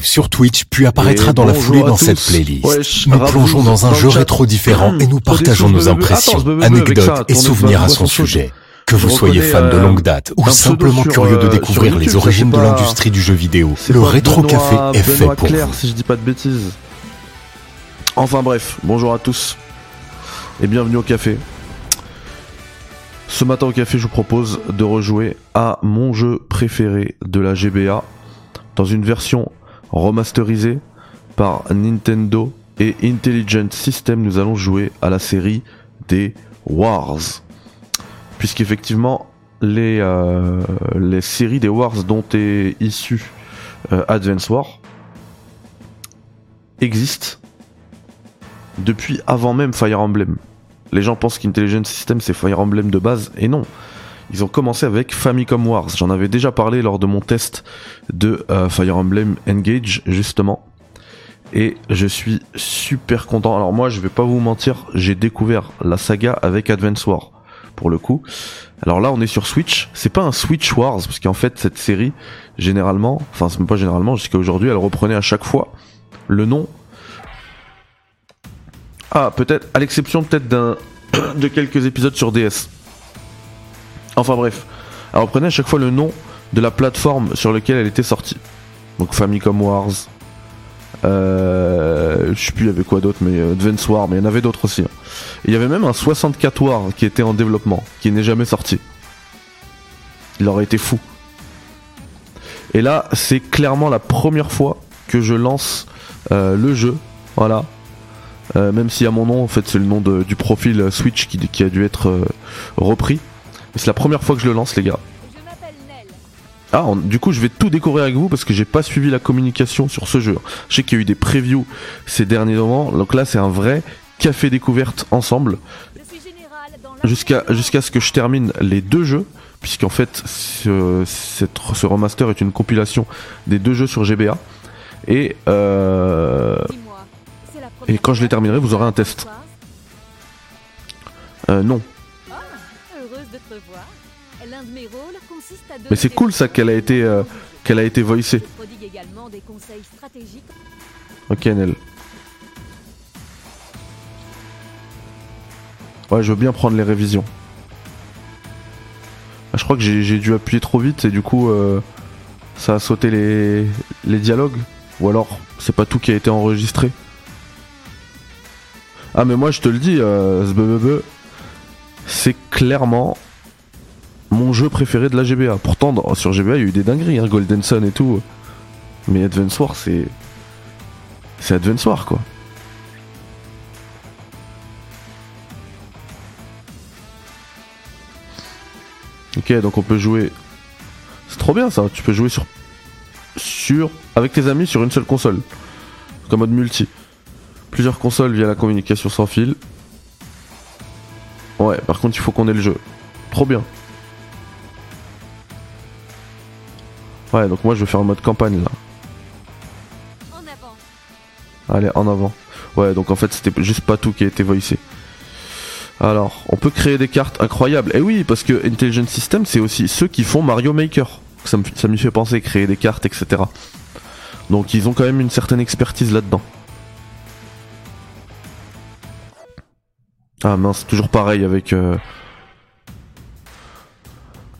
sur Twitch puis apparaîtra Et dans la foulée dans tous. cette playlist. Wesh, Nous plongeons dans un jeu rétro différent et nous partageons nos impressions, attends, ça, anecdotes et souvenirs à son sujet. Que vous soyez fan de euh, longue date ou simplement curieux de euh, découvrir les origines de l'industrie du jeu vidéo, le Rétro Café est fait pour Claire, vous. si je dis pas de bêtises. Enfin bref, bonjour à tous et bienvenue au café. Ce matin au café, je vous propose de rejouer à mon jeu préféré de la GBA dans une version remasterisée par Nintendo et Intelligent System. Nous allons jouer à la série des Wars. Puisqu'effectivement, les, euh, les séries des Wars dont est issu euh, Advance War existent depuis avant même Fire Emblem. Les gens pensent qu'Intelligent System c'est Fire Emblem de base, et non. Ils ont commencé avec Famicom Wars. J'en avais déjà parlé lors de mon test de euh, Fire Emblem Engage, justement. Et je suis super content. Alors moi, je vais pas vous mentir, j'ai découvert la saga avec Advance War, pour le coup. Alors là, on est sur Switch. C'est pas un Switch Wars, parce qu'en fait, cette série, généralement, enfin, c'est même pas généralement, jusqu'à aujourd'hui, elle reprenait à chaque fois le nom. Ah, peut-être, à l'exception peut-être d'un, de quelques épisodes sur DS. Enfin bref, elle reprenait à chaque fois le nom de la plateforme sur laquelle elle était sortie. Donc Famicom Wars. Euh, je sais plus il y avait quoi d'autre, mais euh, Advance War, mais il y en avait d'autres aussi. hein. Il y avait même un 64 War qui était en développement, qui n'est jamais sorti. Il aurait été fou. Et là, c'est clairement la première fois que je lance euh, le jeu. Voilà. Euh, même si à mon nom, en fait, c'est le nom du profil euh, Switch qui, a dû être repris. Mais c'est la première fois que je le lance, les gars. Ah, on- du coup, je vais tout décorer avec vous parce que j'ai pas suivi la communication sur ce jeu. Je sais qu'il y a eu des previews ces derniers moments. Donc là, c'est un vrai café découverte ensemble jusqu'à ce que je termine les deux jeux, puisqu'en fait, ce, cette- ce remaster est une compilation des deux jeux sur GBA. Et euh, et quand je les terminerai, vous aurez un test. euh, non. Mais c'est cool, ça, qu'elle a été, euh, qu'elle a été voicée. Ok, Nel. Ouais, je veux bien prendre les révisions. Ah, je crois que j'ai dû appuyer trop vite et du coup, euh, ça a sauté les, les dialogues. Ou alors, c'est pas tout qui a été enregistré. Ah, mais moi, je te le dis, euh, c'est clairement mon jeu préféré de la GBA. Pourtant, sur GBA, il y a eu des dingueries, hein, Golden Sun et tout. Mais Advance War, c'est. C'est Advance War quoi. Ok, donc on peut jouer. C'est trop bien ça. Tu peux jouer sur sur avec tes amis sur une seule console, comme mode multi. Plusieurs consoles via la communication sans fil. Ouais, par contre il faut qu'on ait le jeu. Trop bien. Ouais, donc moi je vais faire un mode campagne là. En avant. Allez, en avant. Ouais, donc en fait, c'était juste pas tout qui a été voicé. Alors, on peut créer des cartes incroyables. Et oui, parce que Intelligent System, c'est aussi ceux qui font Mario Maker. Ça me, ça m'y fait penser, créer des cartes, etc. Donc, ils ont quand même une certaine expertise là-dedans. Ah mince, toujours pareil avec... Euh...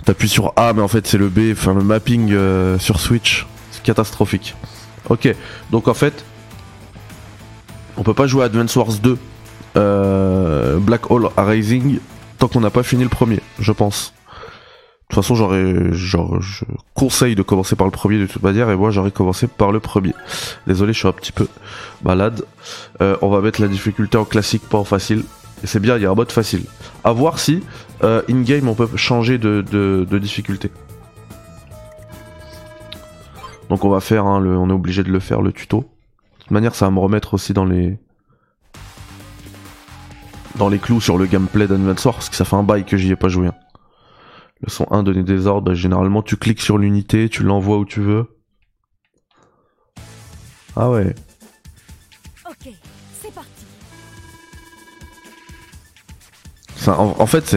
T'appuies sur A, mais en fait, c'est le B. Enfin, le mapping euh, sur Switch. C'est catastrophique. Ok, donc en fait, on peut pas jouer à Advance Wars 2 euh, Black Hole Rising tant qu'on n'a pas fini le premier, je pense. De toute façon, j'aurais, genre, je conseille de commencer par le premier de toute manière, et moi j'aurais commencé par le premier. Désolé, je suis un petit peu malade. Euh, on va mettre la difficulté en classique, pas en facile. C'est bien, il y a un mode facile. À voir si euh, in-game on peut changer de, difficulté. Donc on va faire, hein, le, on est obligé de le faire, le tuto. De toute manière, ça va me remettre aussi dans les dans les clous sur le gameplay Wars, parce que ça fait un bail que j'y ai pas joué. hein. Leçon 1, donner des ordres, bah, généralement tu cliques sur l'unité, tu l'envoies où tu veux. Ah ouais. En, fait,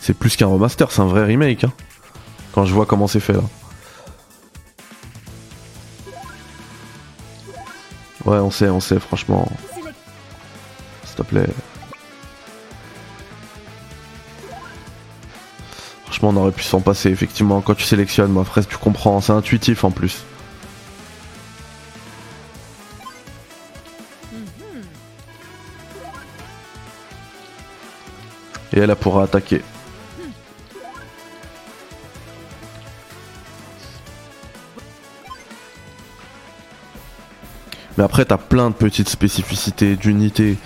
c'est plus qu'un remaster, c'est un vrai remake. hein. Quand je vois comment c'est fait là. Ouais, on sait, on sait, franchement. S'il te plaît. Franchement, on aurait pu s'en passer, effectivement. Quand tu sélectionnes, moi, fraise, tu comprends. C'est intuitif en plus. Et elle, pourra attaquer. Mais après, t'as plein de petites spécificités d'unités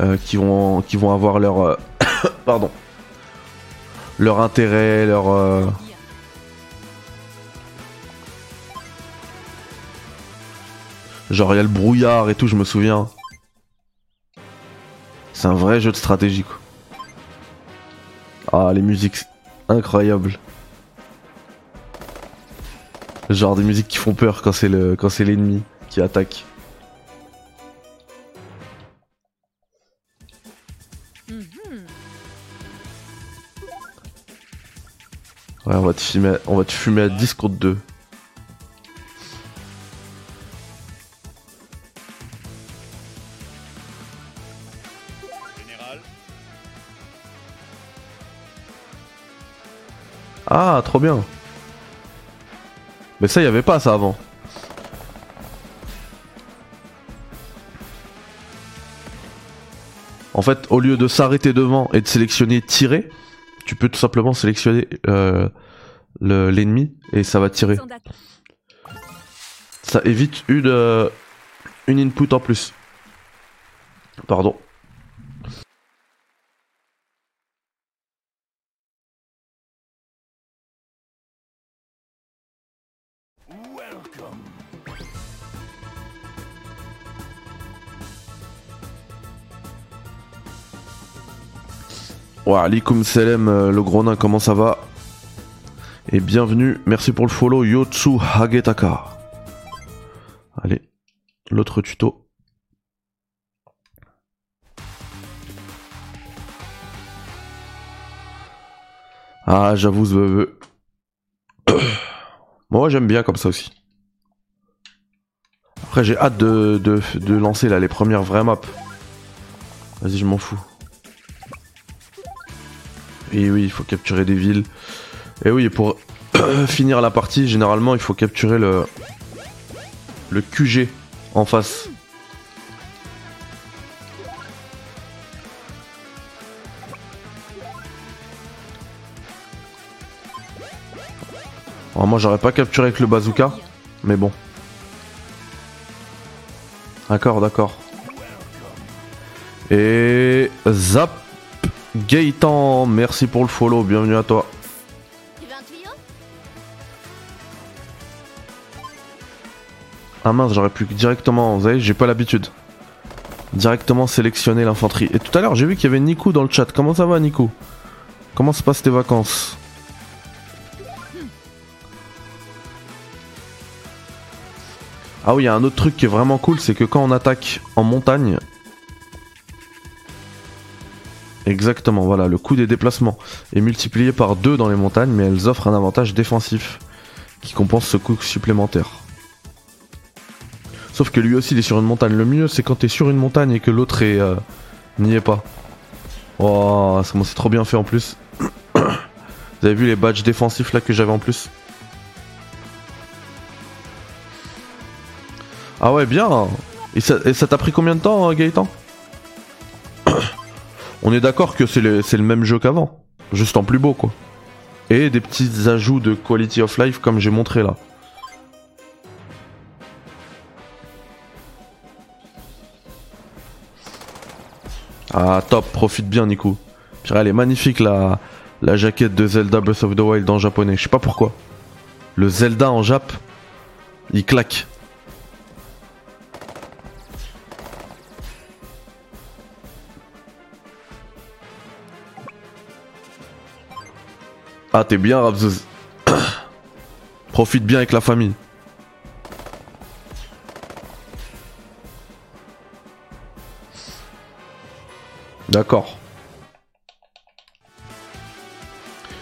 euh, qui, vont, qui vont avoir leur. euh, pardon. Leur intérêt, leur. euh, Genre, il y a le brouillard et tout, je me souviens. C'est un vrai jeu de stratégie, quoi. Ah, les musiques, incroyables. Genre des musiques qui font peur quand c'est le quand c'est l'ennemi qui attaque. Mhm. Ouais, on va te fumer, on va te fumer à 10 contre 2. Ah, trop bien. Mais ça, y avait pas ça avant. En fait, au lieu de s'arrêter devant et de sélectionner tirer, tu peux tout simplement sélectionner euh, le- l'ennemi et ça va tirer. Ça évite une, euh, une input en plus. Pardon. Wa alaikum salam euh, le gros nain, comment ça va? Et bienvenue, merci pour le follow Yotsu Hagetaka. Allez, l'autre tuto. Ah, j'avoue, ce beuh. Moi, j'aime bien comme ça aussi. Après, j'ai hâte de, de, de lancer là les premières vraies maps. Vas-y, je m'en fous. Et oui, il faut capturer des villes. Et oui, pour finir la partie, généralement, il faut capturer le, le QG en face. Alors, moi, j'aurais pas capturé avec le bazooka, mais bon. D'accord, d'accord. Et Zap Gaëtan, merci pour le follow, bienvenue à toi. Ah mince, j'aurais pu directement, vous savez, j'ai pas l'habitude. Directement sélectionner l'infanterie. Et tout à l'heure, j'ai vu qu'il y avait Nico dans le chat. Comment ça va, Nico? Comment se passent tes vacances? Ah oui, il y a un autre truc qui est vraiment cool, c'est que quand on attaque en montagne. Exactement, voilà, le coût des déplacements est multiplié par 2 dans les montagnes, mais elles offrent un avantage défensif qui compense ce coût supplémentaire. Sauf que lui aussi il est sur une montagne. Le mieux c'est quand t'es sur une montagne et que l'autre est euh, n'y est pas. Oh, c'est c'est trop bien fait en plus. Vous avez vu les badges défensifs là que j'avais en plus? Ah ouais bien Et ça et ça t'a pris combien de temps euh, Gaëtan? On est d'accord que c'est le, même jeu qu'avant. Juste en plus beau quoi. Et des petits ajouts de quality of life comme j'ai montré là. Ah top, profite bien Nico. Puis elle est magnifique la, la jaquette de Zelda Breath of the Wild en japonais. Je sais pas pourquoi. Le Zelda en Jap, il claque. Ah t'es bien Rabzouz. Profite bien avec la famille. D'accord.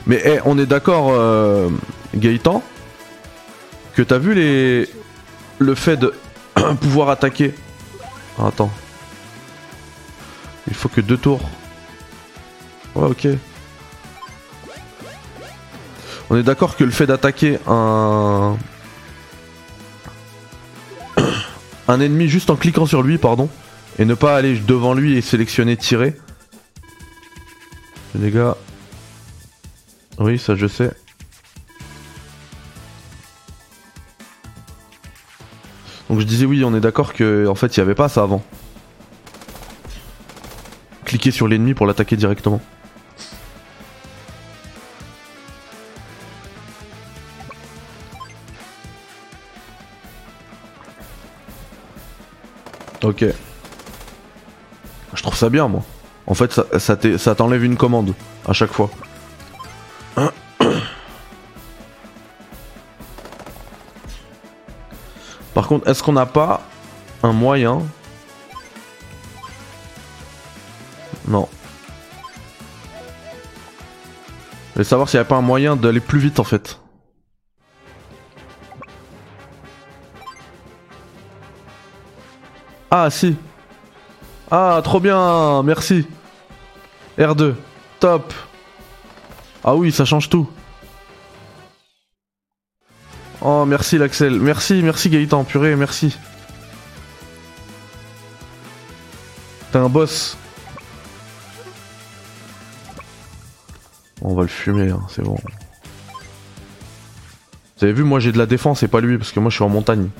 Mais eh, on est d'accord, euh, Gaëtan, que t'as vu les le fait de pouvoir attaquer? Attends. Il faut que deux tours. Ouais, ok. On est d'accord que le fait d'attaquer un... un ennemi juste en cliquant sur lui, pardon, et ne pas aller devant lui et sélectionner tirer. Les gars. Oui, ça je sais. Donc je disais oui, on est d'accord que en fait il n'y avait pas ça avant. Cliquer sur l'ennemi pour l'attaquer directement. Ok. Je trouve ça bien moi. En fait ça, t'enlève une commande à chaque fois. Par contre, est-ce qu'on n'a pas un moyen? Non. Je voulais savoir s'il n'y avait pas un moyen d'aller plus vite en fait. Ah si. Ah trop bien, merci. R2, top. Ah oui, ça change tout. Oh merci l'Axel, merci, merci Gaëtan, purée, merci. T'es un boss. On va le fumer, hein, c'est bon. Vous avez vu, moi j'ai de la défense et pas lui, parce que moi je suis en montagne.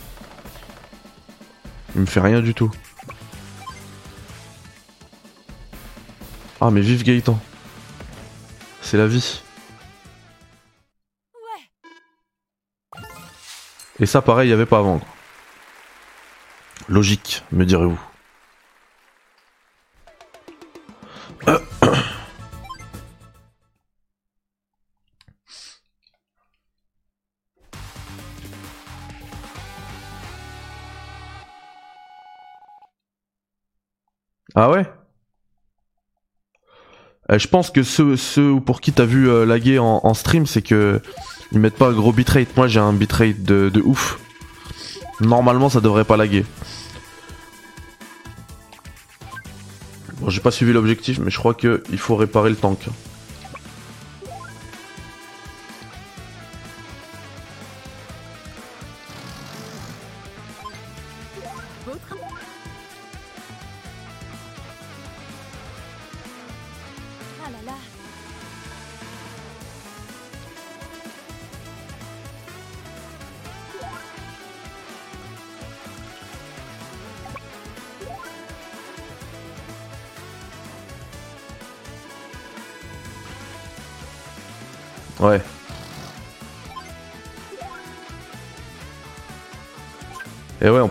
Il me fait rien du tout. Ah mais vive Gaëtan. C'est la vie. Et ça pareil, il y avait pas avant. Logique, me direz-vous. Ah ouais? Euh, Je pense que ceux, pour qui t'as vu euh, laguer en, stream, c'est que ils mettent pas un gros bitrate. Moi j'ai un bitrate de, de ouf. Normalement ça devrait pas laguer. Bon j'ai pas suivi l'objectif mais je crois que il faut réparer le tank.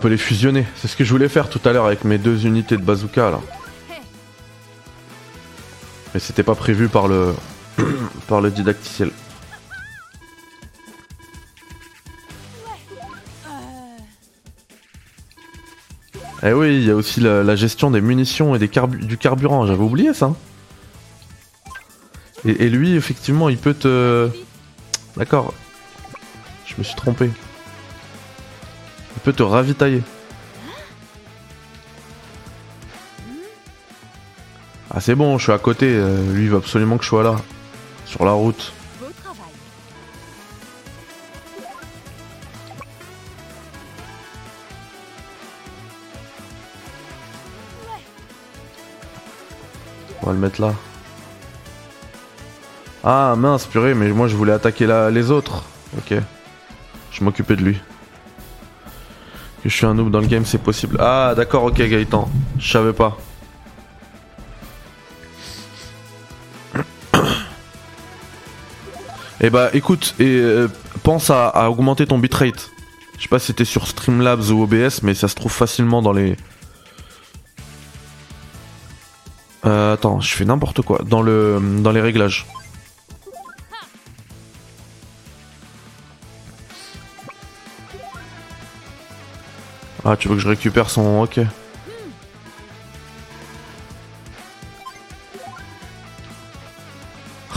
Peut les fusionner. C'est ce que je voulais faire tout à l'heure avec mes deux unités de bazooka là. Mais c'était pas prévu par le par le didacticiel. Eh oui, il y a aussi la, gestion des munitions et des du carburant, j'avais oublié ça. Et, et lui, effectivement, il peut te... D'accord. Je me suis trompé. Il peut te ravitailler. Ah c'est bon, je suis à côté, euh, lui il veut absolument que je sois là. Sur la route. On va le mettre là. Ah mince, purée, mais moi je voulais attaquer les autres. Ok. Je m'occupais de lui. Que je suis un noob dans le game, c'est possible. Ah d'accord, ok Gaëtan. Je savais pas. Eh bah écoute, et euh, pense à, augmenter ton bitrate. Je sais pas si c'était sur Streamlabs ou OBS, mais ça se trouve facilement dans les, Euh, attends, je fais n'importe quoi. Dans le, dans les réglages. Ah, tu veux que je récupère son... Ok.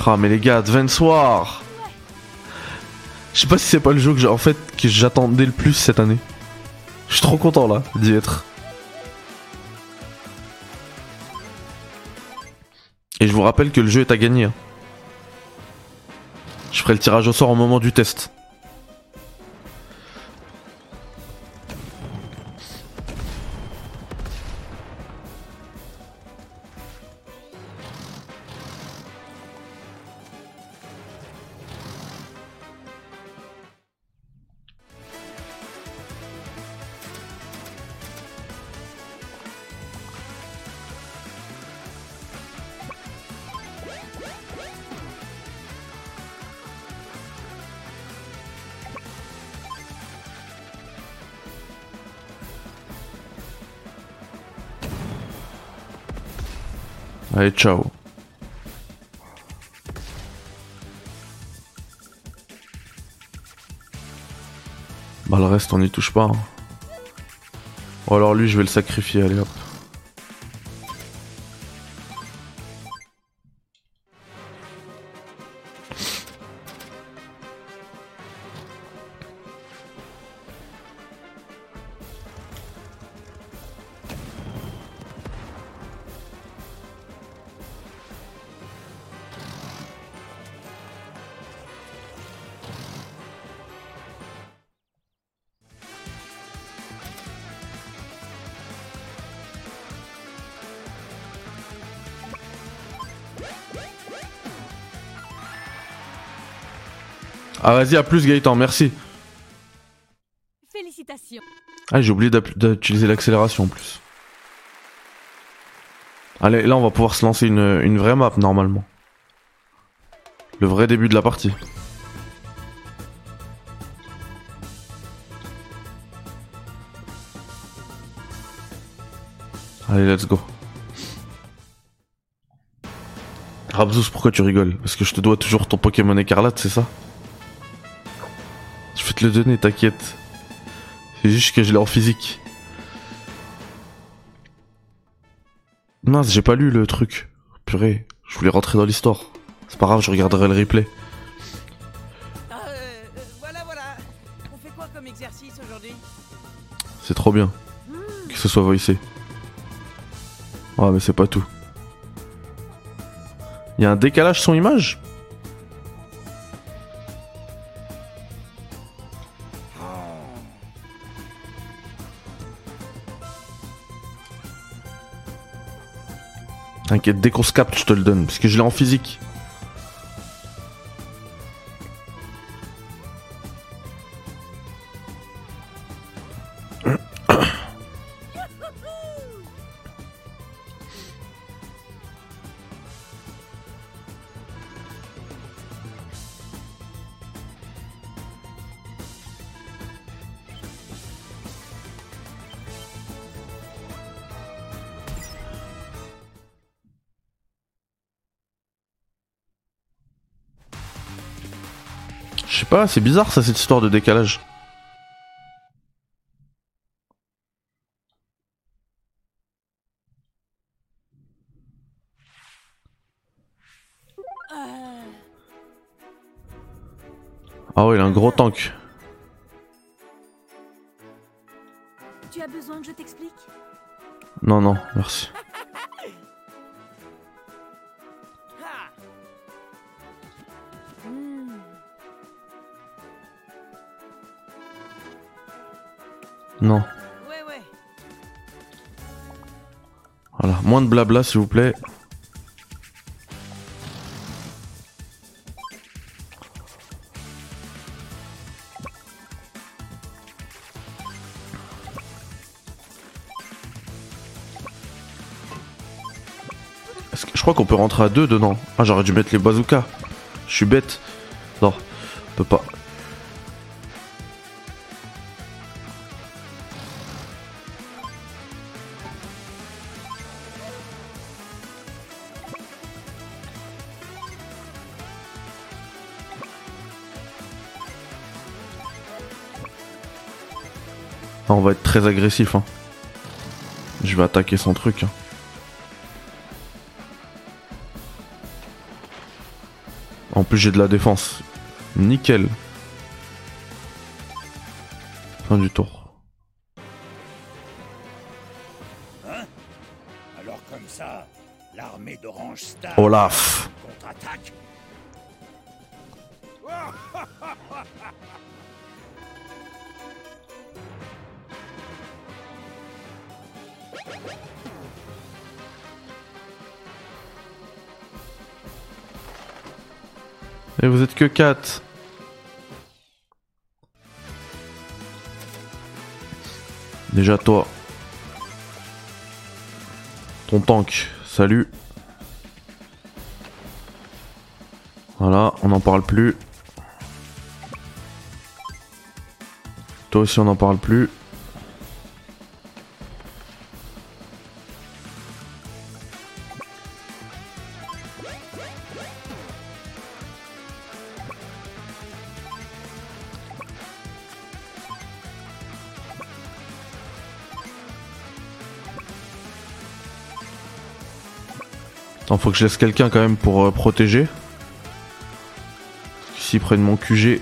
Ah, mais les gars, Advance War Je sais pas si c'est pas le jeu que en fait que j'attendais le plus cette année. Je suis trop content là d'y être. Et je vous rappelle que le jeu est à gagner. Hein. Je ferai le tirage au sort au moment du test. Allez, ciao. Bah le reste on n'y touche pas. hein. Ou alors lui je vais le sacrifier, allez hop. Ah vas-y à plus Gaëtan, merci. Félicitations. Ah j'ai oublié d'utiliser l'accélération en plus. Allez, là on va pouvoir se lancer une, une vraie map normalement. Le vrai début de la partie. Allez, let's go. Rabzus, pourquoi tu rigoles? Parce que je te dois toujours ton Pokémon écarlate, c'est ça? Te le donner, t'inquiète. C'est juste que je l'ai en physique. Mince, j'ai pas lu le truc. Purée, je voulais rentrer dans l'histoire. C'est pas grave, je regarderai le replay. Ah, euh, euh, voilà, voilà. On fait quoi comme exercice aujourd'hui? C'est trop bien. Que ce soit voicé. Ouais, mais c'est pas tout. Il y a un décalage son image? T'inquiète, dès qu'on se capte, je te le donne, parce que je l'ai en physique. Pas, c'est bizarre ça, cette histoire de décalage. Ah ouais, il a un gros tank. Tu as besoin que je t'explique? Non, non, merci. Ouais. Voilà, moins de blabla s'il vous plaît. Que- Je crois qu'on peut rentrer à deux dedans. Ah, j'aurais dû mettre les bazookas. Je suis bête. Non, on peut pas. Très agressif. Hein. Je vais attaquer son truc. hein. En plus, j'ai de la défense. Nickel. Fin du tour. Alors comme ça, L'armée d'Orange Star Olaf. Vous êtes que 4. Déjà toi. Ton tank, salut. Voilà, on n'en parle plus. Toi aussi on n'en parle plus. Attends, faut que je laisse quelqu'un quand même pour euh, protéger. S'ils prennent mon QG,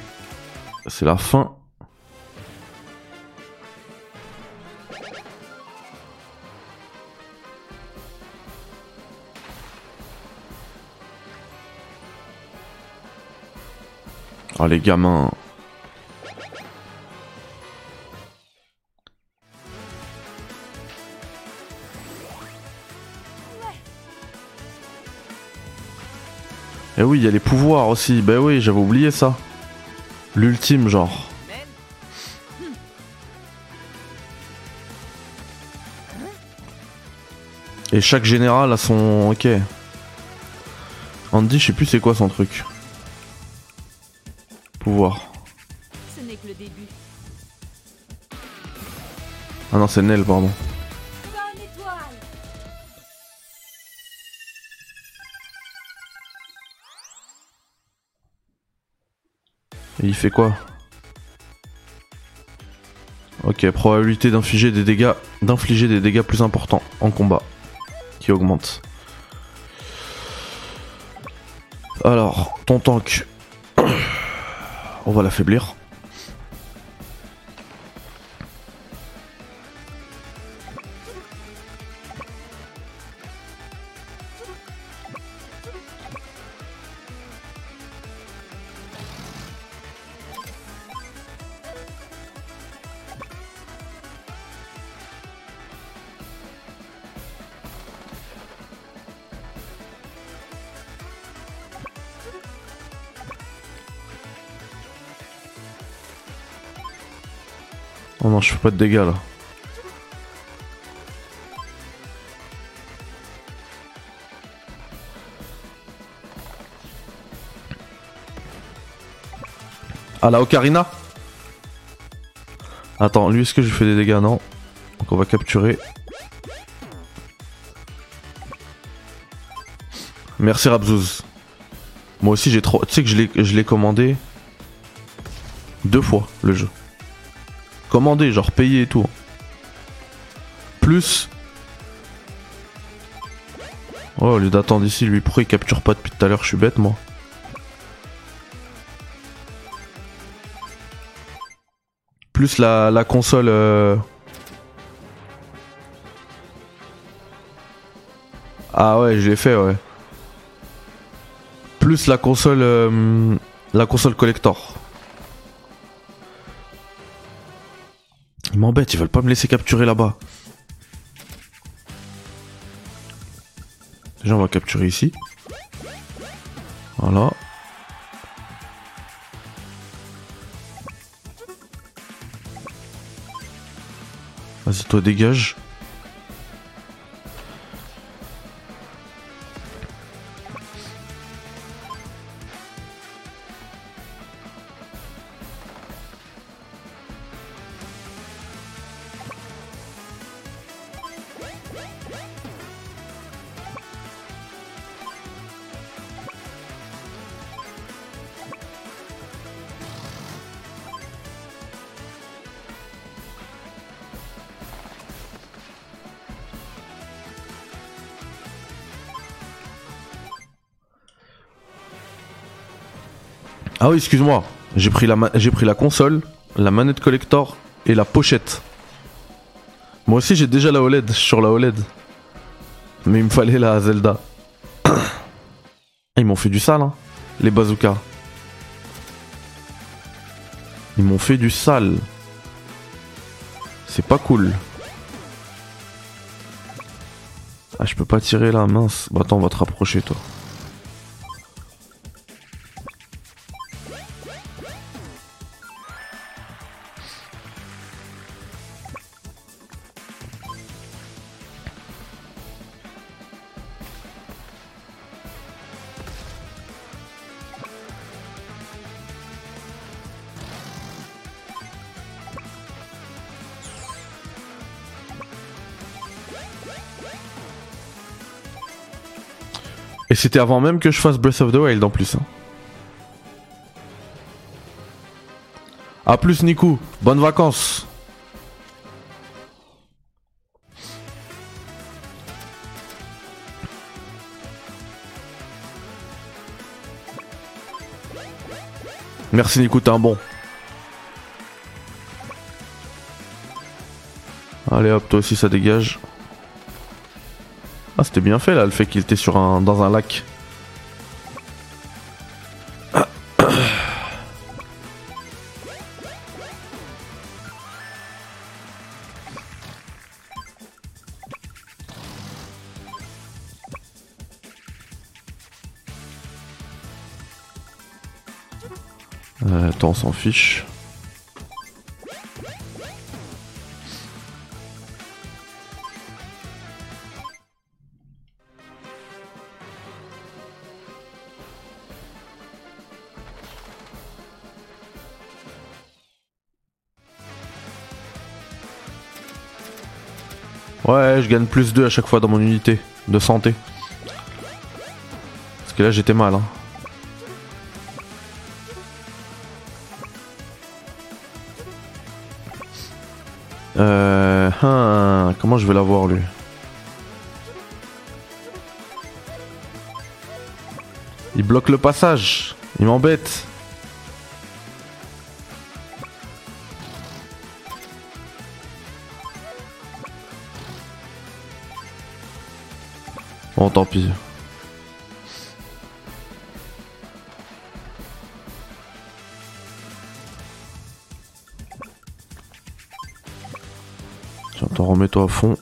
c'est la fin. Oh les gamins. Et oui, il y a les pouvoirs aussi. Bah oui, j'avais oublié ça. L'ultime, genre. Et chaque général a son. Ok. Andy, je sais plus c'est quoi son truc. Pouvoir. Ce n'est que le début. Ah non, c'est Nel, pardon. Il fait quoi Ok, probabilité d'infliger des dégâts, d'infliger des dégâts plus importants en combat, qui augmente. Alors, ton tank, on va l'affaiblir. Oh non, je fais pas de dégâts là. Ah la Ocarina Attends, lui est-ce que je fais des dégâts? Non. Donc on va capturer. Merci Rabzouz. Moi aussi j'ai trop. Tu sais que je l'ai commandé deux fois le jeu. Commandé, genre payé et tout. Plus. Oh, au lieu d'attendre ici, lui, pourquoi il capture pas depuis tout à l'heure Je suis bête, moi. Plus la, la console. euh, Ah ouais, je l'ai fait, ouais. Plus la console. euh, La console collector. M'embêtent, ils veulent pas me laisser capturer là-bas. Déjà, on va capturer ici. Voilà. Vas-y, toi, dégage. Ah oui, excuse-moi. J'ai pris, la console, la manette collector et la pochette. Moi aussi, j'ai déjà la OLED sur la OLED. Mais il me fallait la Zelda. Ils m'ont fait du sale, hein, les bazookas. Ils m'ont fait du sale. C'est pas cool. Ah, je peux pas tirer là, mince. Bah attends, on va te rapprocher, toi. Et c'était avant même que je fasse Breath of the Wild en plus. Hein. A plus Nico, bonnes vacances. Merci Nico, t'es un bon. Allez hop, toi aussi ça dégage. Ah, c'était bien fait là, le fait qu'il était sur un, dans un lac. Euh, attends, on s'en fiche. Je gagne plus 2 à chaque fois dans mon unité de santé. Parce que là j'étais mal. Hein. Euh, hein, comment je vais l'avoir lui? Il bloque le passage. Il m'embête. Bon, tant pis. Tiens, t'en remets-toi à fond.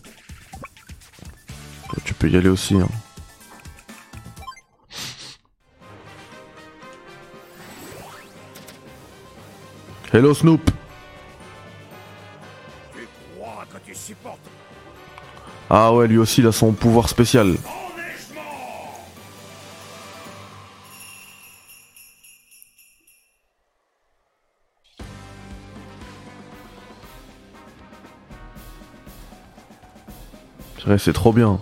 Toi, tu peux y aller aussi. Hein. Hello Snoop Ah ouais, lui aussi il a son pouvoir spécial. C'est trop bien.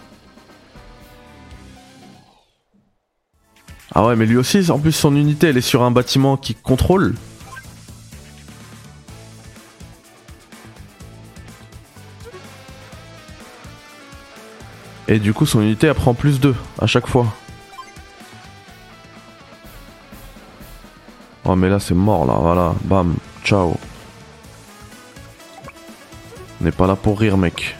Ah ouais, mais lui aussi, en plus son unité, elle est sur un bâtiment qui contrôle. Et du coup, son unité, elle prend plus 2 à chaque fois. Oh, mais là, c'est mort, là, voilà. Bam, ciao. On n'est pas là pour rire, mec.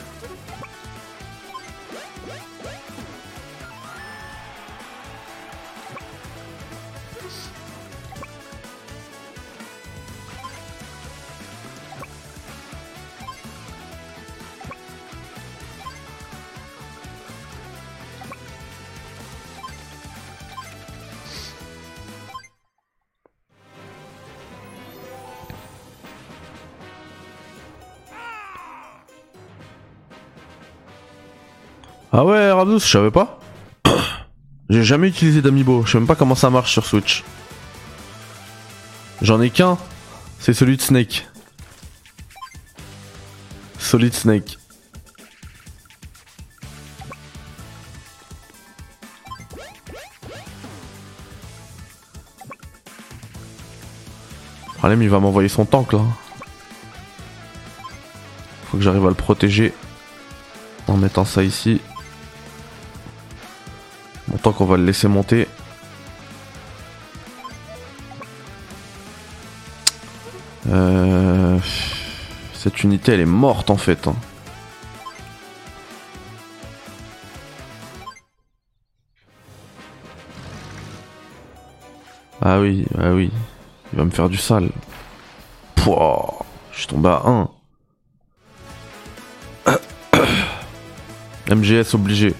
Je savais pas. J'ai jamais utilisé d'amiibo, je sais même pas comment ça marche sur Switch. J'en ai qu'un, c'est celui de Snake. Solid Snake. Problème, il va m'envoyer son tank là. Faut que j'arrive à le protéger en mettant ça ici. Autant qu'on va le laisser monter. Euh, cette unité, elle est morte en fait. Hein. Ah oui, ah oui. Il va me faire du sale. Pouah, je suis tombé à 1. MGS obligé.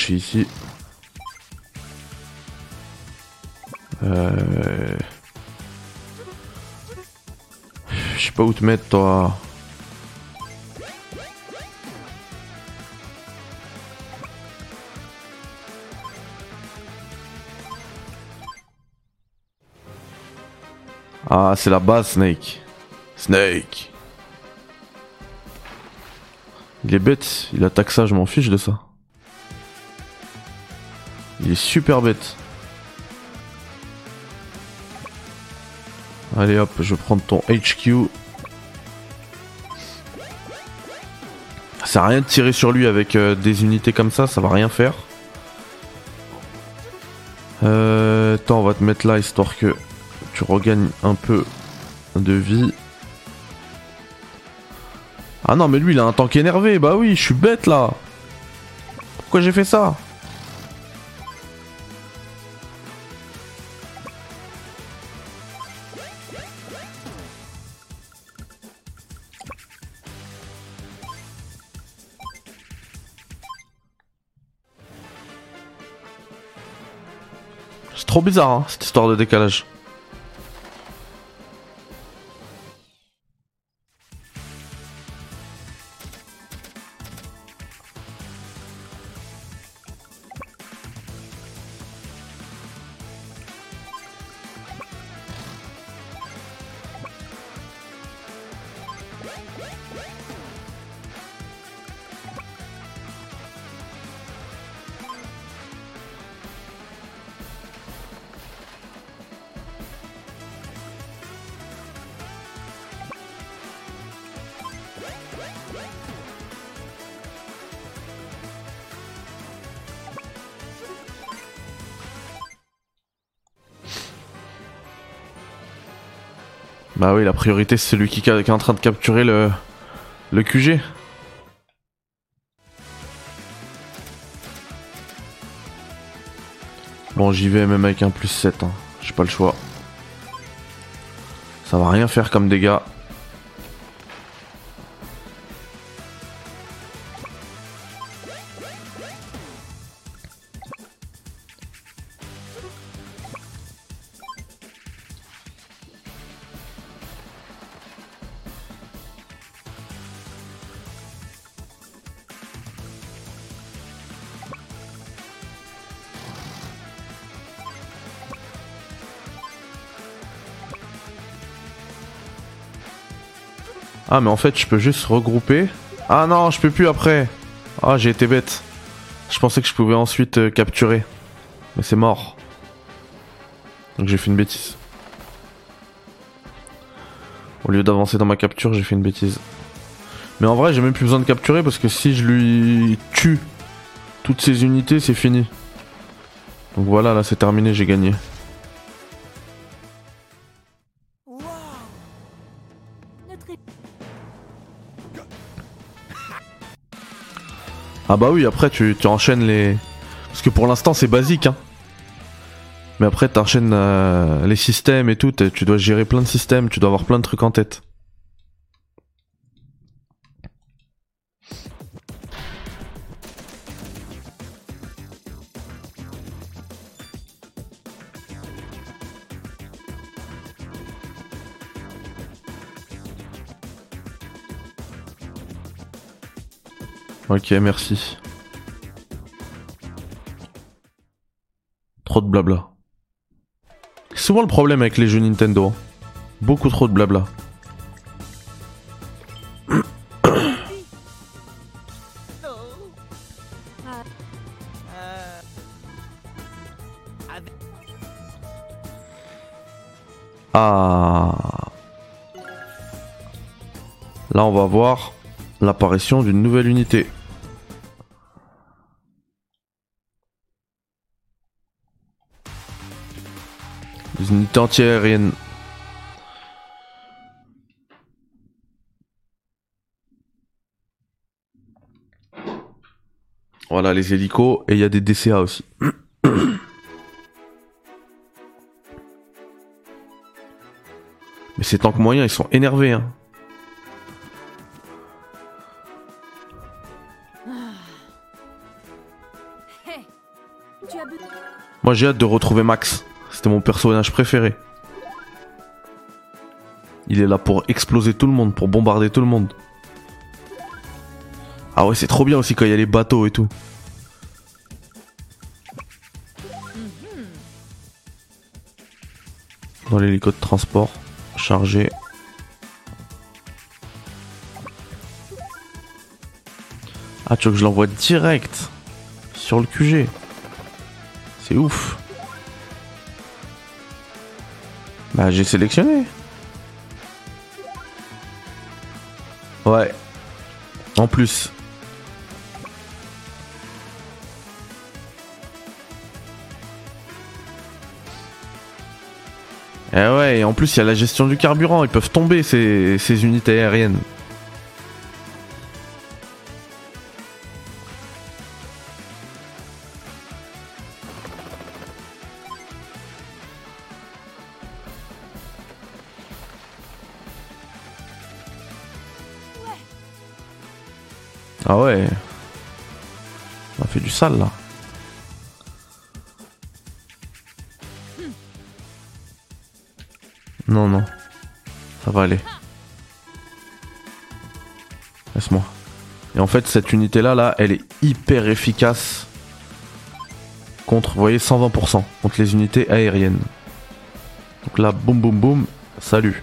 Cacher ici. Euh... Je sais pas où te mettre toi. Ah, c'est la base, Snake. Snake. Il est bête, il attaque ça, je m'en fiche de ça. Il est super bête. Allez hop, je vais prendre ton HQ. Ça sert à rien de tirer sur lui avec euh, des unités comme ça, ça va rien faire. Euh, attends, on va te mettre là histoire que tu regagnes un peu de vie. Ah non, mais lui il a un tank énervé, bah oui, je suis bête là. Pourquoi j'ai fait ça? Bizarre, hein, cette histoire de décalage. La priorité c'est celui qui est en train de capturer le, le QG. Bon, j'y vais même avec un plus 7, hein. j'ai pas le choix. Ça va rien faire comme dégâts. Ah, mais en fait, je peux juste regrouper. Ah non, je peux plus après. Ah, j'ai été bête. Je pensais que je pouvais ensuite euh, capturer. Mais c'est mort. Donc j'ai fait une bêtise. Au lieu d'avancer dans ma capture, j'ai fait une bêtise. Mais en vrai, j'ai même plus besoin de capturer parce que si je lui tue toutes ces unités, c'est fini. Donc voilà, là c'est terminé, j'ai gagné. Ah bah oui, après tu, tu enchaînes les... Parce que pour l'instant c'est basique, hein. Mais après t'enchaînes euh, les systèmes et tout, tu dois gérer plein de systèmes, tu dois avoir plein de trucs en tête. Ok, merci. Trop de blabla. C'est souvent le problème avec les jeux Nintendo. hein. Beaucoup trop de blabla. Ah. Là, on va voir. l'apparition d'une nouvelle unité. Unités anti-aériennes. Voilà les hélicos et il y a des DCA aussi. Mais ces tanks moyens, ils sont énervés. Hein. Besoin. Moi j'ai hâte de retrouver Max. C'était mon personnage préféré. Il est là pour exploser tout le monde, pour bombarder tout le monde. Ah ouais, c'est trop bien aussi quand il y a les bateaux et tout. Dans l'hélico de transport, chargé. Ah, tu veux que je l'envoie direct sur le QG C'est ouf. Bah, j'ai sélectionné. Ouais. En plus. Eh ouais, et en plus il y a la gestion du carburant, ils peuvent tomber ces, ces unités aériennes. Ah ouais. On a fait du sale là. Non, non. Ça va aller. Laisse-moi. Et en fait, cette unité-là, là, elle est hyper efficace contre, vous voyez, 120% contre les unités aériennes. Donc là, boum, boum, boum, salut.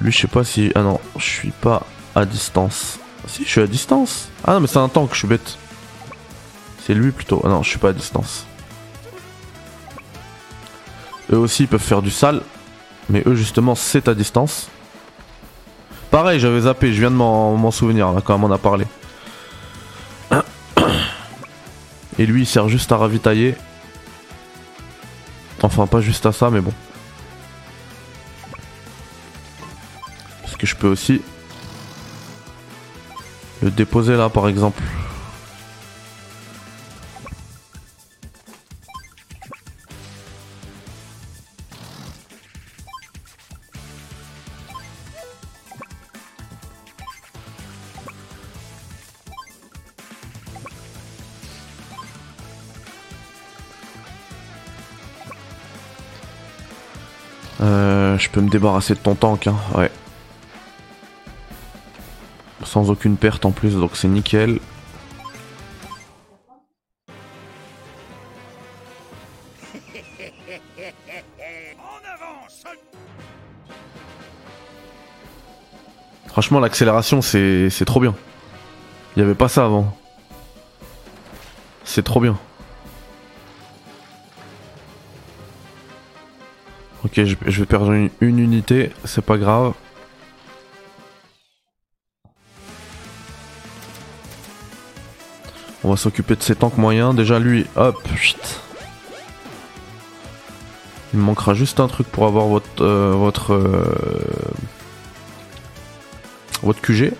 Lui, je sais pas si... Ah non, je suis pas à distance. Si, je suis à distance. Ah non, mais c'est un tank, je suis bête. C'est lui plutôt. Ah non, je suis pas à distance. Eux aussi ils peuvent faire du sale. Mais eux justement c'est à distance. Pareil j'avais zappé, je viens de m'en souvenir là quand on a parlé. Et lui il sert juste à ravitailler. Enfin pas juste à ça mais bon. Parce que je peux aussi le déposer là par exemple. Euh, je peux me débarrasser de ton tank, hein, ouais. Sans aucune perte en plus, donc c'est nickel. Franchement, l'accélération, c'est trop bien. Il n'y avait pas ça avant. C'est trop bien. Ok, je, vais perdre une unité, c'est pas grave. On va s'occuper de ces tanks moyens. Déjà lui, hop, chut. Il me manquera juste un truc pour avoir votre euh, votre euh, votre QG.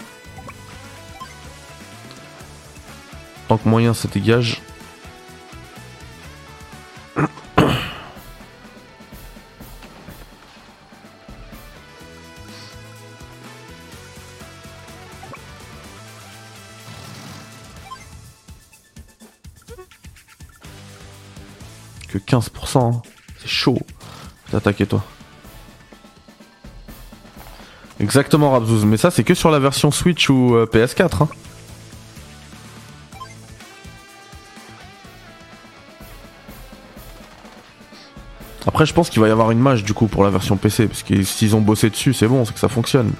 Tank moyen, ça dégage. 15%, hein. c'est chaud. T'attaquer toi. Exactement Rabzouz, mais ça c'est que sur la version Switch ou euh, PS4. Hein. Après je pense qu'il va y avoir une mage du coup pour la version PC, parce que s'ils ont bossé dessus c'est bon, c'est que ça fonctionne.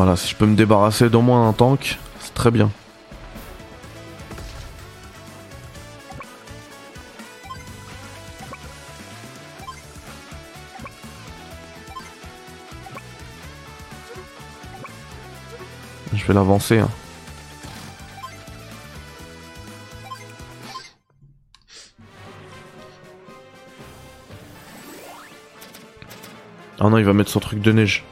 Voilà, si je peux me débarrasser d'au moins un tank, c'est très bien. Je vais l'avancer. Hein. Ah non, il va mettre son truc de neige.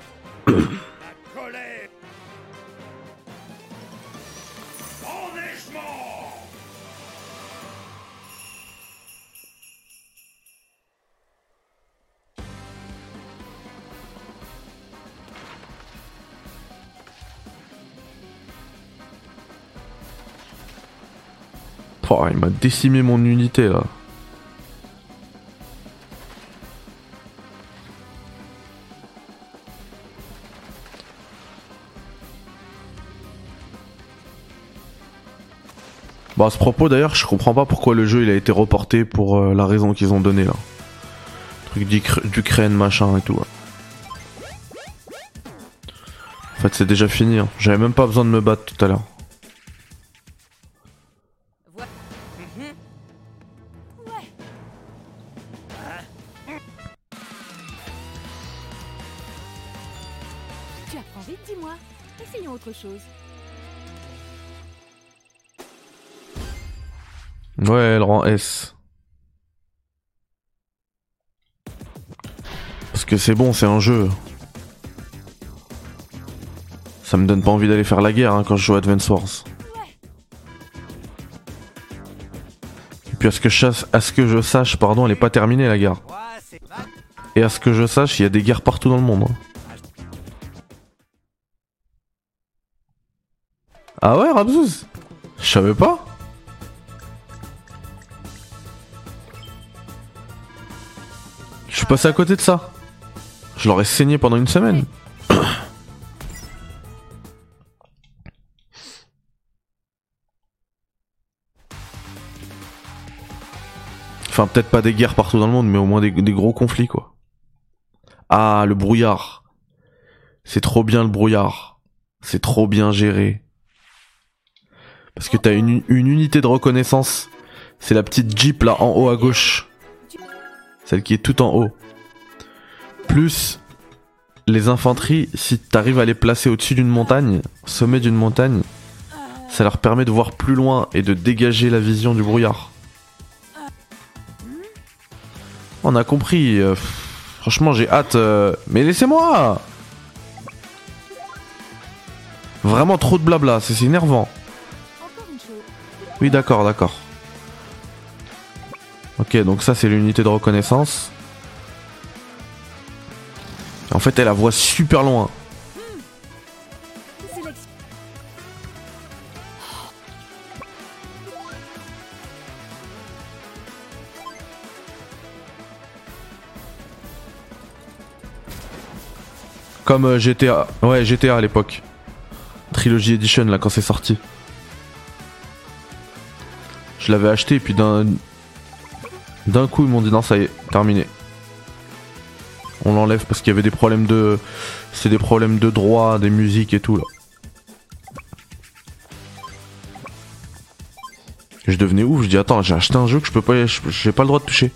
Décimé mon unité là. Bon, à ce propos d'ailleurs, je comprends pas pourquoi le jeu il a été reporté pour euh, la raison qu'ils ont donnée là. Truc d'Ukra- d'Ukraine machin et tout. En fait, c'est déjà fini. hein. J'avais même pas besoin de me battre tout à l'heure. Tu apprends vite, dis-moi. Essayons autre chose. Ouais, elle rend S. Parce que c'est bon, c'est un jeu. Ça me donne pas envie d'aller faire la guerre hein, quand je joue à Advance Wars. Et puis à ce que je, sache, pardon, elle est pas terminée la guerre. Et à ce que je sache, il y a des guerres partout dans le monde. hein. Ah ouais, Rabzouz Je savais pas Je suis passé à côté de ça. Je l'aurais saigné pendant une semaine. Enfin, peut-être pas des guerres partout dans le monde, mais au moins des, des gros conflits, quoi. Ah, le brouillard. C'est trop bien le brouillard. C'est trop bien géré. Parce que t'as une, une unité de reconnaissance. C'est la petite Jeep là en haut à gauche. Celle qui est tout en haut. Plus les infanteries, si t'arrives à les placer au-dessus d'une montagne, sommet d'une montagne, ça leur permet de voir plus loin et de dégager la vision du brouillard. On a compris. euh, franchement, j'ai hâte. euh, Mais laissez-moi Vraiment trop de blabla, c'est énervant. Oui, d'accord, d'accord. Ok, donc ça c'est l'unité de reconnaissance. En fait, elle la voit super loin. Comme euh, GTA. Ouais, GTA à l'époque. Trilogy Edition, là, quand c'est sorti. Je l'avais acheté, et puis d'un. D'un coup, ils m'ont dit non, ça y est, terminé. On l'enlève parce qu'il y avait des problèmes de. C'est des problèmes de droit, des musiques et tout, là. Je devenais ouf, je dis attends, j'ai acheté un jeu que je peux pas. J'ai pas le droit de toucher.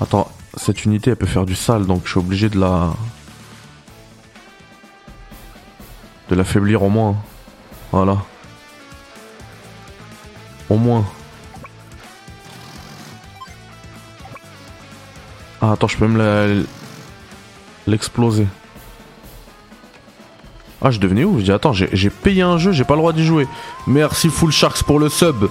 Attends, cette unité elle peut faire du sale donc je suis obligé de la. de l'affaiblir au moins. Voilà. Au moins. Ah attends, je peux même la- l'exploser. Ah, je devenais où Je dis attends, j'ai payé un jeu, j'ai pas le droit d'y jouer. Merci Full Sharks pour le sub.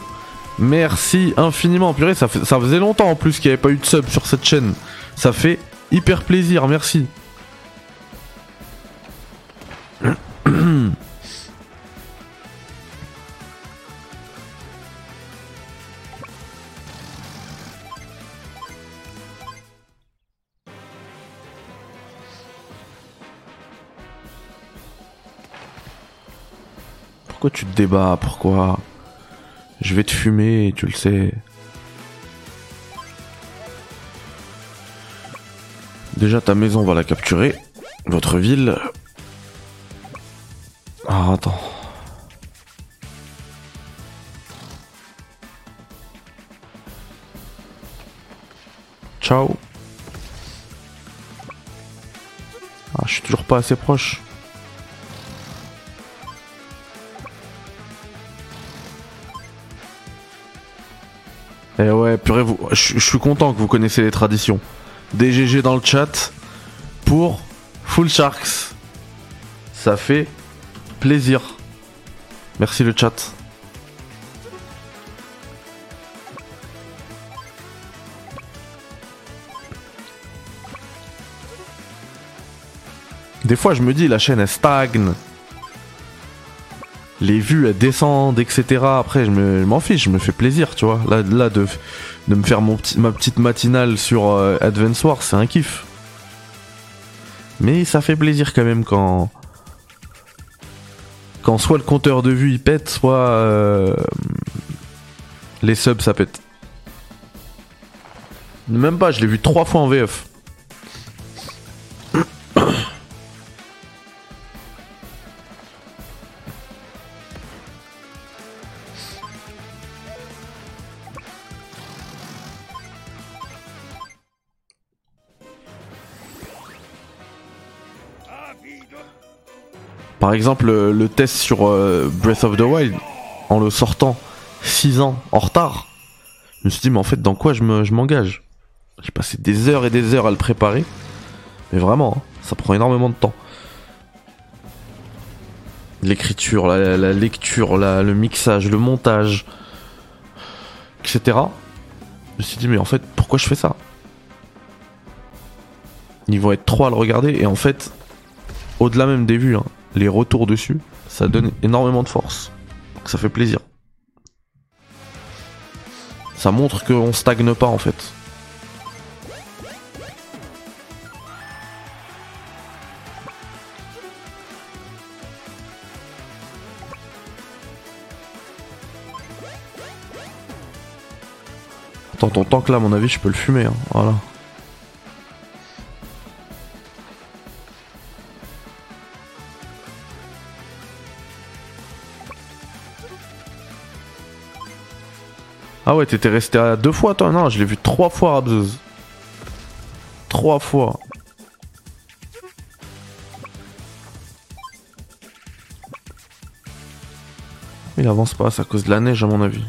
Merci infiniment. Purée, ça, ça faisait longtemps en plus qu'il n'y avait pas eu de sub sur cette chaîne. Ça fait hyper plaisir, merci. Pourquoi tu te débats? Pourquoi? Je vais te fumer, tu le sais. Déjà, ta maison, on va la capturer. Votre ville. Ah, attends. Ciao. Ah, je suis toujours pas assez proche. Et ouais, purée, je suis content que vous connaissez les traditions. DGG dans le chat pour Full Sharks. Ça fait plaisir. Merci le chat. Des fois, je me dis, la chaîne elle stagne. Les vues elles descendent, etc. Après, je me- je m'en fiche, je me fais plaisir, tu vois. Là, de, me faire ma petite matinale sur euh, Advance c'est un kiff. Mais ça fait plaisir quand même quand. Quand soit le compteur de vues il pète, soit. euh, les subs ça pète. Même pas, je l'ai vu trois fois en VF. Par exemple, le, le test sur euh, Breath of the Wild, en le sortant 6 ans en retard, je me suis dit, mais en fait, dans quoi je me- je m'engage? J'ai passé des heures et des heures à le préparer. Mais vraiment, hein, ça prend énormément de temps. L'écriture, la, lecture, le mixage, le montage, etc. Je me suis dit, mais en fait, pourquoi je fais ça? Ils vont être trois à le regarder, et en fait, au-delà même des vues, hein, les retours dessus, ça donne énormément de force. Donc ça fait plaisir. Ça montre qu'on stagne pas en fait. Attends, ton tank là, à mon avis, je peux le fumer. hein. Voilà. Ah ouais, t'étais resté à deux fois toi Non, je l'ai vu trois fois Rabzeuse. Trois fois. Il avance pas, c'est à cause de la neige à mon avis.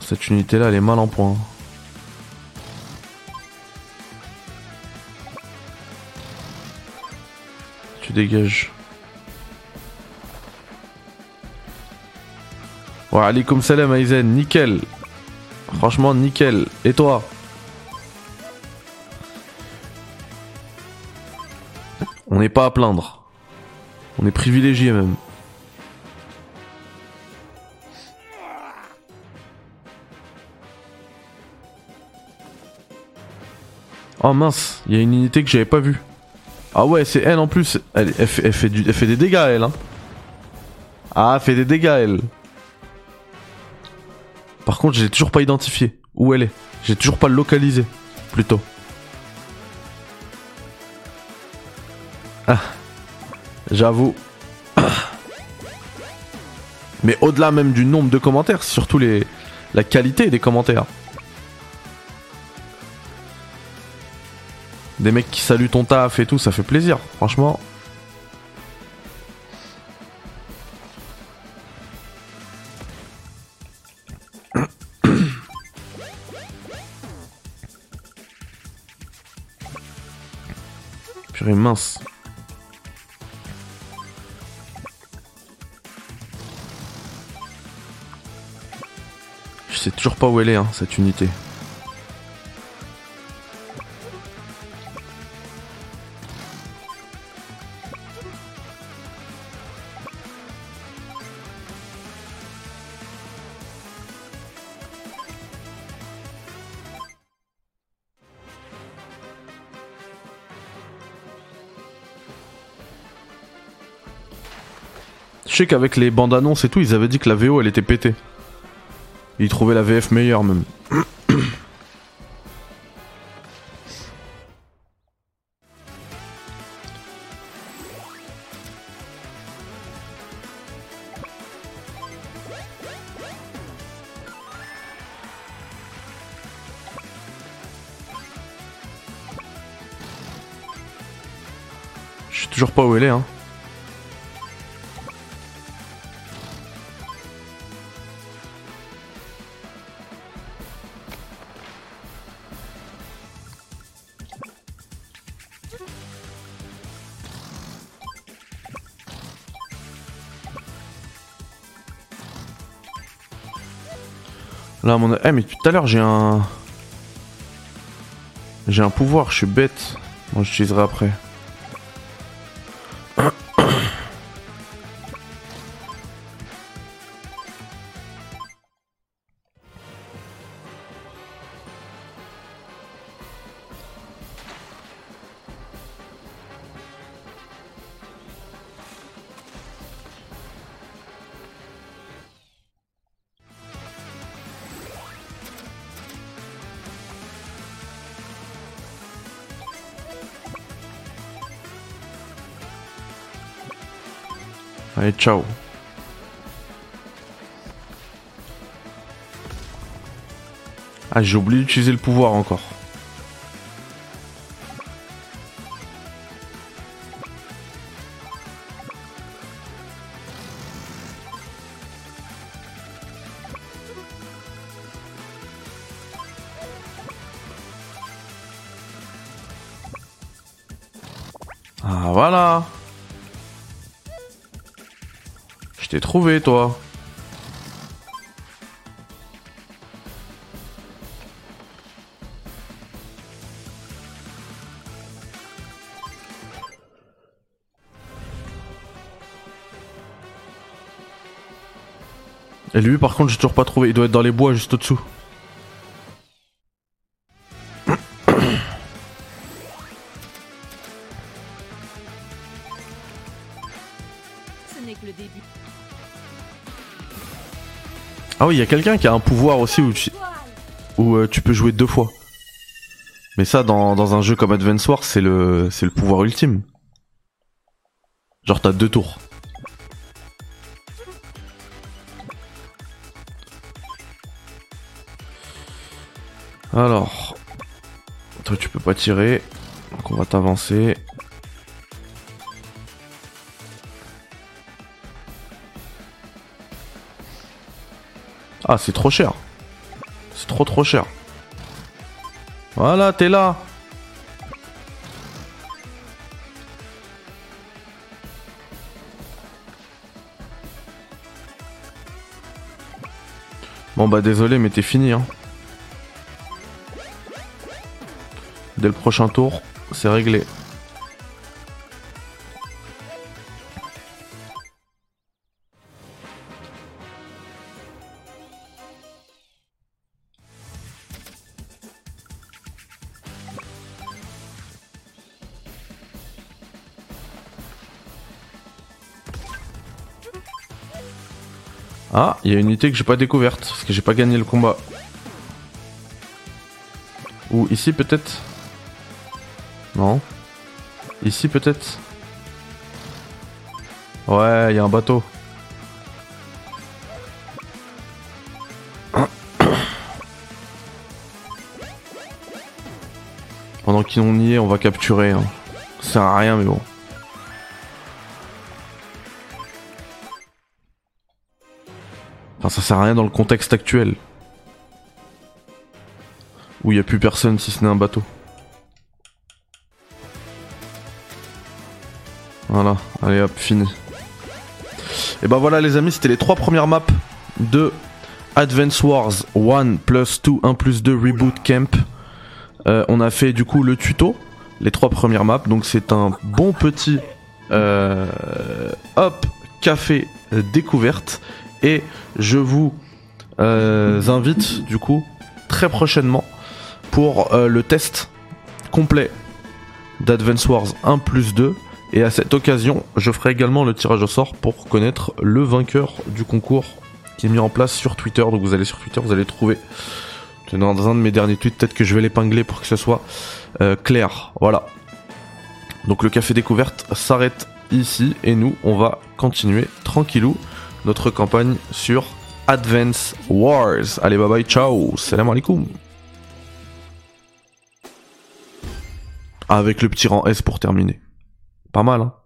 Cette unité là, elle est mal en point. Tu dégages. Wa alaikum salam Aizen, nickel. Franchement nickel. Et toi? On n'est pas à plaindre. On est privilégié même. Oh mince, il y a une unité que j'avais pas vue. Ah ouais, c'est elle en plus. Elle, fait des dégâts elle. Hein. Ah, elle fait des dégâts elle. Par contre, j'ai toujours pas identifié où elle est. J'ai toujours pas localisé, plutôt. Ah, j'avoue. Mais au-delà même du nombre de commentaires, surtout les, la qualité des commentaires. Des mecs qui saluent ton taf et tout, ça fait plaisir, franchement. Toujours pas où elle est, hein, cette unité. Je sais qu'avec les bandes annonces et tout, ils avaient dit que la VO elle était pétée. Ils trouvaient la VF meilleure même. Je sais toujours pas où elle est, hein. Là, mon. Eh, mais tout à l'heure, j'ai un. J'ai un pouvoir, je suis bête. Moi, j'utiliserai après. Ciao. Ah, j'ai oublié d'utiliser le pouvoir encore. Trouvé, toi. Et lui, par contre, j'ai toujours pas trouvé. Il doit être dans les bois juste au-dessous. Oui, il y a quelqu'un qui a un pouvoir aussi où tu, euh, peux jouer deux fois. Mais ça, dans, dans un jeu comme Advance Wars, c'est le, c'est le pouvoir ultime. Genre, t'as deux tours. Alors, toi, tu peux pas tirer. Donc, on va t'avancer. Ah, c'est trop cher. C'est trop trop cher. Voilà, t'es là. Bon bah désolé mais t'es fini hein. Dès le prochain tour, c'est réglé. Ah, il y a une unité que j'ai pas découverte parce que j'ai pas gagné le combat. Ou ici peut-être? Non. Ici peut-être? Ouais, il y a un bateau. Pendant qu'on y est, on va capturer. Hein. Ça sert à rien, mais bon. Enfin, ça sert à rien dans le contexte actuel. Où il n'y a plus personne si ce n'est un bateau. Voilà, allez hop, fini. Et ben voilà les amis, c'était les trois premières maps de Advance Wars 1 plus 2, 1 plus 2 Reboot Camp. Euh, on a fait du coup le tuto, les trois premières maps, donc c'est un bon petit euh, hop café euh, découverte. Et je vous euh, invite du coup très prochainement pour euh, le test complet d'Advance Wars 1 plus 2. Et à cette occasion, je ferai également le tirage au sort pour connaître le vainqueur du concours qui est mis en place sur Twitter. Donc vous allez sur Twitter, vous allez trouver dans un de mes derniers tweets. Peut-être que je vais l'épingler pour que ce soit euh, clair. Voilà. Donc le café découverte s'arrête ici et nous, on va continuer tranquillou notre campagne sur Advance Wars. Allez, bye bye, ciao, salam alaikum. Avec le petit rang S pour terminer. Pas mal, hein